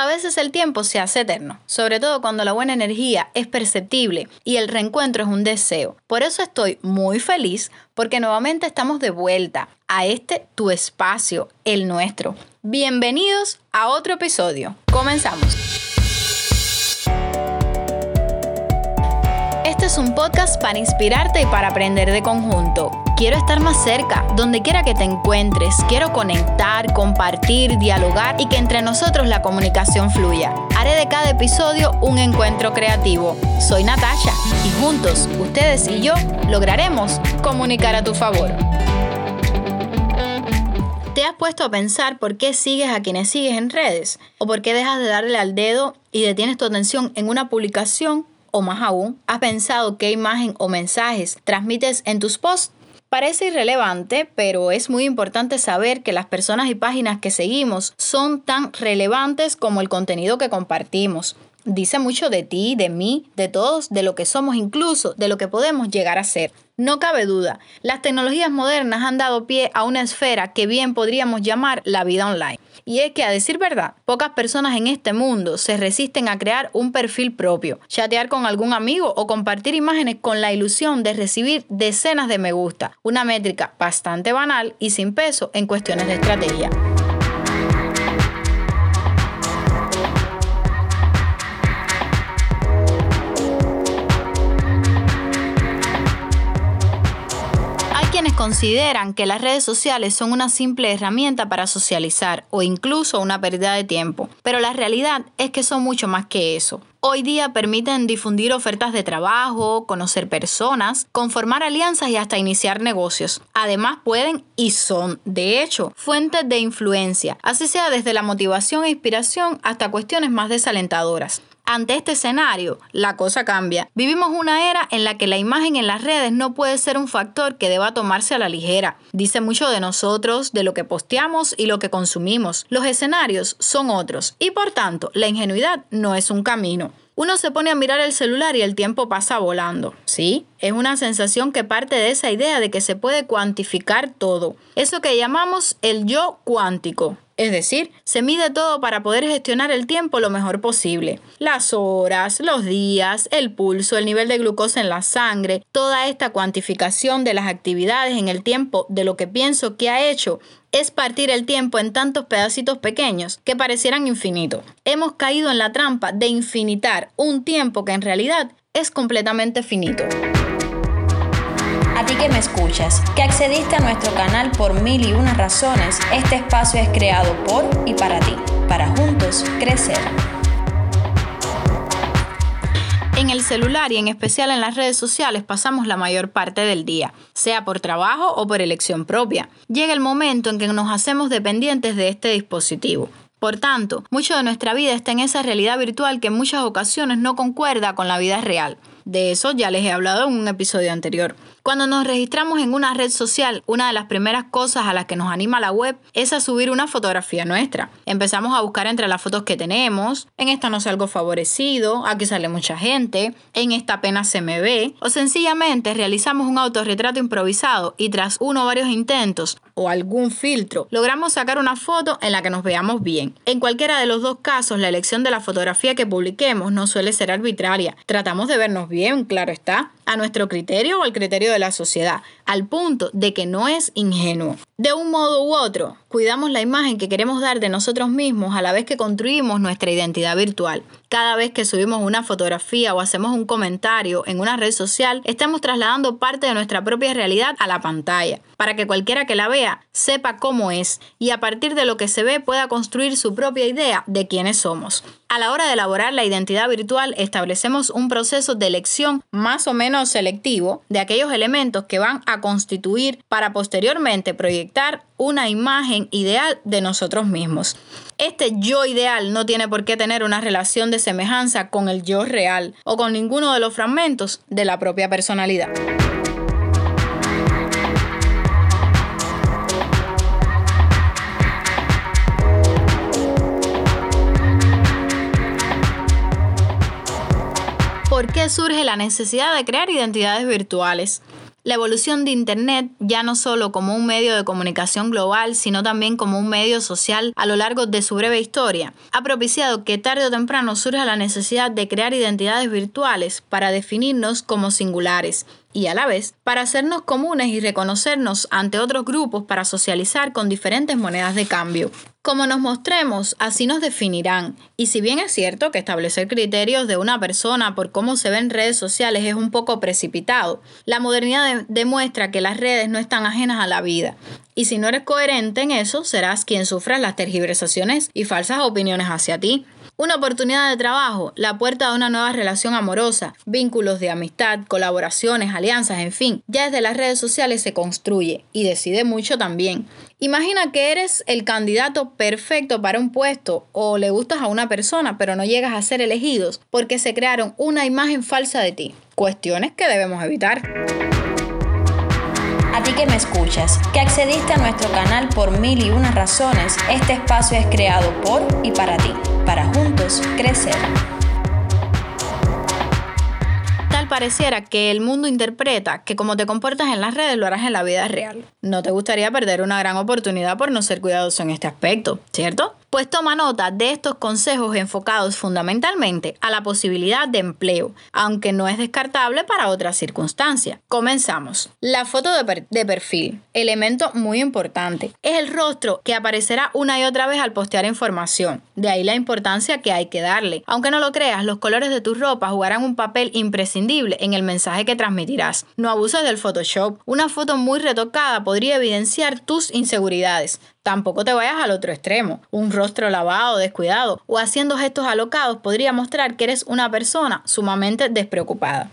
A veces el tiempo se hace eterno, sobre todo cuando la buena energía es perceptible y el reencuentro es un deseo. Por eso estoy muy feliz porque nuevamente estamos de vuelta a este tu espacio, el nuestro. Bienvenidos a otro episodio. Comenzamos. Este es un podcast para inspirarte y para aprender de conjunto. Quiero estar más cerca, donde quiera que te encuentres. Quiero conectar, compartir, dialogar y que entre nosotros la comunicación fluya. Haré de cada episodio un encuentro creativo. Soy Natasha y juntos, ustedes y yo, lograremos comunicar a tu favor. ¿Te has puesto a pensar por qué sigues a quienes sigues en redes? ¿O por qué dejas de darle al dedo y detienes tu atención en una publicación o más aún, ¿has pensado qué imagen o mensajes transmites en tus posts? Parece irrelevante, pero es muy importante saber que las personas y páginas que seguimos son tan relevantes como el contenido que compartimos. Dice mucho de ti, de mí, de todos, de lo que somos incluso, de lo que podemos llegar a ser. No cabe duda, las tecnologías modernas han dado pie a una esfera que bien podríamos llamar la vida online. Y es que, a decir verdad, pocas personas en este mundo se resisten a crear un perfil propio, chatear con algún amigo o compartir imágenes con la ilusión de recibir decenas de me gusta, una métrica bastante banal y sin peso en cuestiones de estrategia. Consideran que las redes sociales son una simple herramienta para socializar o incluso una pérdida de tiempo, pero la realidad es que son mucho más que eso. Hoy día permiten difundir ofertas de trabajo, conocer personas, conformar alianzas y hasta iniciar negocios. Además pueden y son, de hecho, fuentes de influencia, así sea desde la motivación e inspiración hasta cuestiones más desalentadoras. Ante este escenario, la cosa cambia. Vivimos una era en la que la imagen en las redes no puede ser un factor que deba tomarse a la ligera. Dice mucho de nosotros, de lo que posteamos y lo que consumimos. Los escenarios son otros y por tanto la ingenuidad no es un camino. Uno se pone a mirar el celular y el tiempo pasa volando. Sí, es una sensación que parte de esa idea de que se puede cuantificar todo. Eso que llamamos el yo cuántico. Es decir, se mide todo para poder gestionar el tiempo lo mejor posible. Las horas, los días, el pulso, el nivel de glucosa en la sangre, toda esta cuantificación de las actividades en el tiempo de lo que pienso que ha hecho es partir el tiempo en tantos pedacitos pequeños que parecieran infinitos. Hemos caído en la trampa de infinitar un tiempo que en realidad es completamente finito. A ti que me escuchas, que accediste a nuestro canal por mil y unas razones, este espacio es creado por y para ti, para juntos crecer. En el celular y en especial en las redes sociales pasamos la mayor parte del día, sea por trabajo o por elección propia. Llega el momento en que nos hacemos dependientes de este dispositivo. Por tanto, mucho de nuestra vida está en esa realidad virtual que en muchas ocasiones no concuerda con la vida real. De eso ya les he hablado en un episodio anterior. Cuando nos registramos en una red social, una de las primeras cosas a las que nos anima la web es a subir una fotografía nuestra. Empezamos a buscar entre las fotos que tenemos, en esta no salgo favorecido, aquí sale mucha gente, en esta apenas se me ve, o sencillamente realizamos un autorretrato improvisado y tras uno o varios intentos o algún filtro, logramos sacar una foto en la que nos veamos bien. En cualquiera de los dos casos, la elección de la fotografía que publiquemos no suele ser arbitraria. Tratamos de vernos bien, claro está, a nuestro criterio o al criterio de la sociedad, al punto de que no es ingenuo. De un modo u otro, cuidamos la imagen que queremos dar de nosotros mismos a la vez que construimos nuestra identidad virtual. Cada vez que subimos una fotografía o hacemos un comentario en una red social, estamos trasladando parte de nuestra propia realidad a la pantalla, para que cualquiera que la vea sepa cómo es y a partir de lo que se ve pueda construir su propia idea de quiénes somos. A la hora de elaborar la identidad virtual, establecemos un proceso de elección más o menos selectivo de aquellos elementos que van a constituir para posteriormente proyectar una imagen ideal de nosotros mismos. Este yo ideal no tiene por qué tener una relación de semejanza con el yo real o con ninguno de los fragmentos de la propia personalidad. ¿Por qué surge la necesidad de crear identidades virtuales? La evolución de Internet, ya no solo como un medio de comunicación global, sino también como un medio social a lo largo de su breve historia, ha propiciado que tarde o temprano surja la necesidad de crear identidades virtuales para definirnos como singulares y a la vez para hacernos comunes y reconocernos ante otros grupos para socializar con diferentes monedas de cambio. Como nos mostremos, así nos definirán. Y si bien es cierto que establecer criterios de una persona por cómo se ven redes sociales es un poco precipitado, la modernidad demuestra que las redes no están ajenas a la vida. Y si no eres coherente en eso, serás quien sufra las tergiversaciones y falsas opiniones hacia ti. Una oportunidad de trabajo, la puerta de una nueva relación amorosa, vínculos de amistad, colaboraciones, alianzas, en fin, ya desde las redes sociales se construye y decide mucho también. Imagina que eres el candidato perfecto para un puesto o le gustas a una persona pero no llegas a ser elegidos porque se crearon una imagen falsa de ti. Cuestiones que debemos evitar. A ti que me escuchas, que accediste a nuestro canal por mil y unas razones, este espacio es creado por y para ti para juntos crecer. Tal pareciera que el mundo interpreta que como te comportas en las redes lo harás en la vida real. No te gustaría perder una gran oportunidad por no ser cuidadoso en este aspecto, ¿cierto? Pues toma nota de estos consejos enfocados fundamentalmente a la posibilidad de empleo, aunque no es descartable para otras circunstancias. Comenzamos. La foto de, perfil, elemento muy importante. Es el rostro que aparecerá una y otra vez al postear información. De ahí la importancia que hay que darle. Aunque no lo creas, los colores de tu ropa jugarán un papel imprescindible en el mensaje que transmitirás. No abuses del Photoshop. Una foto muy retocada podría evidenciar tus inseguridades. Tampoco te vayas al otro extremo. Un rostro lavado, descuidado o haciendo gestos alocados podría mostrar que eres una persona sumamente despreocupada.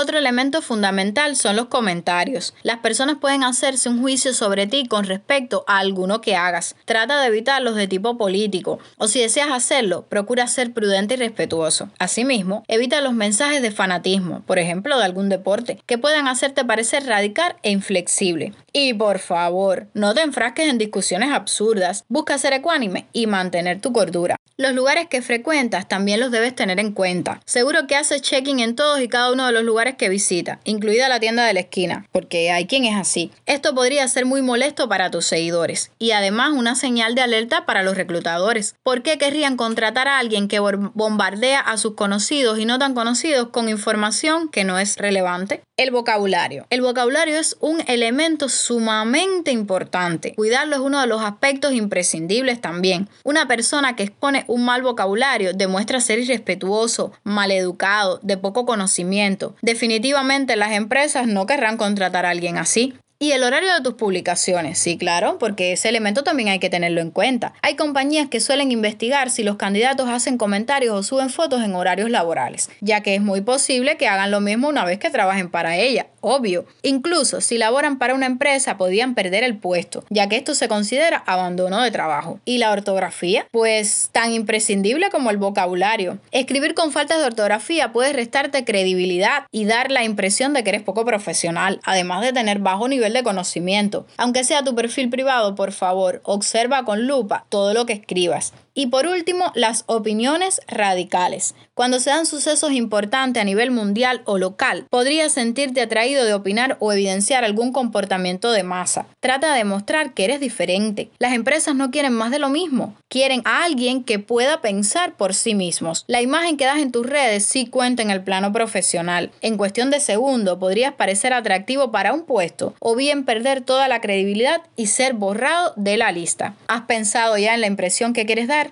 Otro elemento fundamental son los comentarios. Las personas pueden hacerse un juicio sobre ti con respecto a alguno que hagas. Trata de evitar los de tipo político o si deseas hacerlo, procura ser prudente y respetuoso. Asimismo, evita los mensajes de fanatismo, por ejemplo, de algún deporte, que puedan hacerte parecer radical e inflexible. Y por favor, no te enfrasques en discusiones absurdas. Busca ser ecuánime y mantener tu cordura. Los lugares que frecuentas también los debes tener en cuenta. Seguro que haces check-in en todos y cada uno de los lugares que visita, incluida la tienda de la esquina, porque hay quien es así. Esto podría ser muy molesto para tus seguidores y además una señal de alerta para los reclutadores. ¿Por qué querrían contratar a alguien que bombardea a sus conocidos y no tan conocidos con información que no es relevante? El vocabulario. El vocabulario es un elemento sumamente importante. Cuidarlo es uno de los aspectos imprescindibles también. Una persona que expone un mal vocabulario demuestra ser irrespetuoso, maleducado, de poco conocimiento. Definitivamente las empresas no querrán contratar a alguien así. Y el horario de tus publicaciones, sí, claro, porque ese elemento también hay que tenerlo en cuenta. Hay compañías que suelen investigar si los candidatos hacen comentarios o suben fotos en horarios laborales, ya que es muy posible que hagan lo mismo una vez que trabajen para ella, obvio. Incluso si laboran para una empresa podrían perder el puesto, ya que esto se considera abandono de trabajo. ¿Y la ortografía? Pues tan imprescindible como el vocabulario. Escribir con faltas de ortografía puede restarte credibilidad y dar la impresión de que eres poco profesional, además de tener bajo nivel de conocimiento. Aunque sea tu perfil privado, por favor, observa con lupa todo lo que escribas. Y por último, las opiniones radicales. Cuando se dan sucesos importantes a nivel mundial o local, podrías sentirte atraído de opinar o evidenciar algún comportamiento de masa. Trata de demostrar que eres diferente. Las empresas no quieren más de lo mismo. Quieren a alguien que pueda pensar por sí mismos. La imagen que das en tus redes sí cuenta en el plano profesional. En cuestión de segundo, podrías parecer atractivo para un puesto o bien perder toda la credibilidad y ser borrado de la lista. ¿Has pensado ya en la impresión que quieres dar?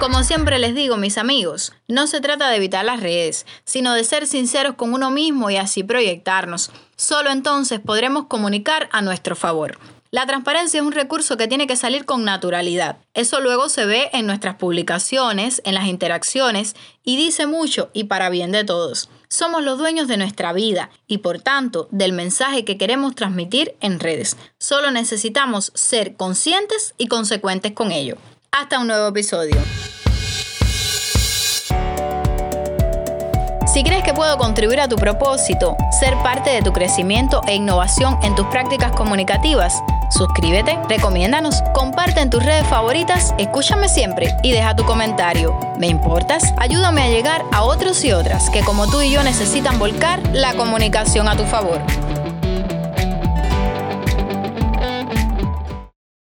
Como siempre les digo, mis amigos, no se trata de evitar las redes, sino de ser sinceros con uno mismo y así proyectarnos. Solo entonces podremos comunicar a nuestro favor. La transparencia es un recurso que tiene que salir con naturalidad. Eso luego se ve en nuestras publicaciones, en las interacciones y dice mucho y para bien de todos. Somos los dueños de nuestra vida y por tanto del mensaje que queremos transmitir en redes. Solo necesitamos ser conscientes y consecuentes con ello. Hasta un nuevo episodio. Si crees que puedo contribuir a tu propósito, ser parte de tu crecimiento e innovación en tus prácticas comunicativas, Suscríbete, recomiéndanos, comparte en tus redes favoritas, escúchame siempre y deja tu comentario. ¿Me importas? Ayúdame a llegar a otros y otras que como tú y yo necesitan volcar la comunicación a tu favor.